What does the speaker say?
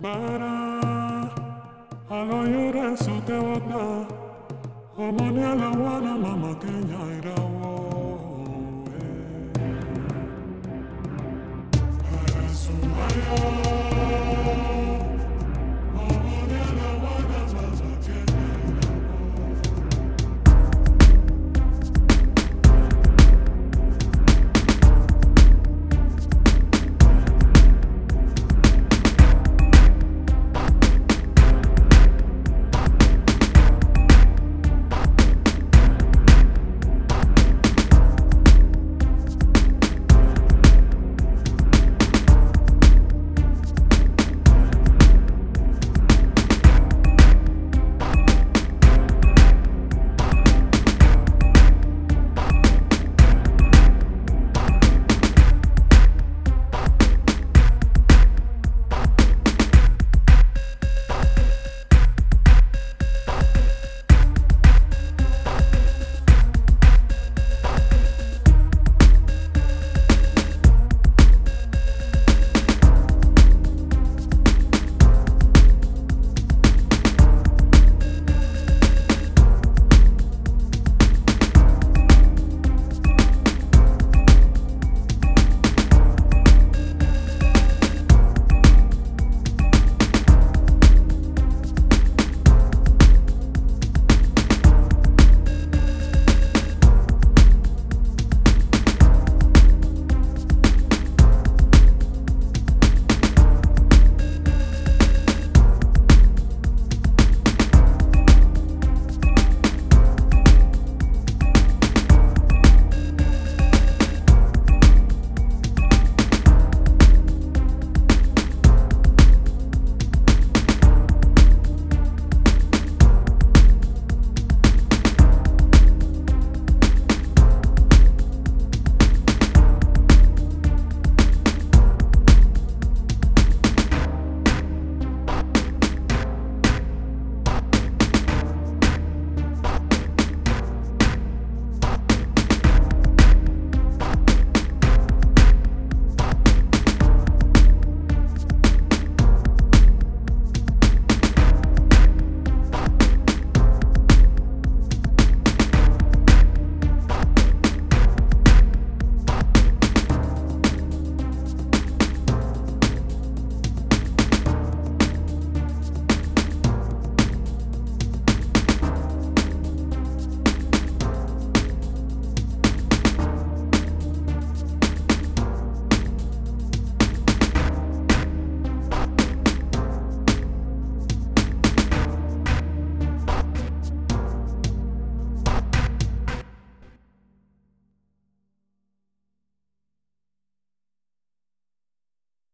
Bara aloyore sute wata Omoni ala wana mama Kenya irawo eh. Aresumayo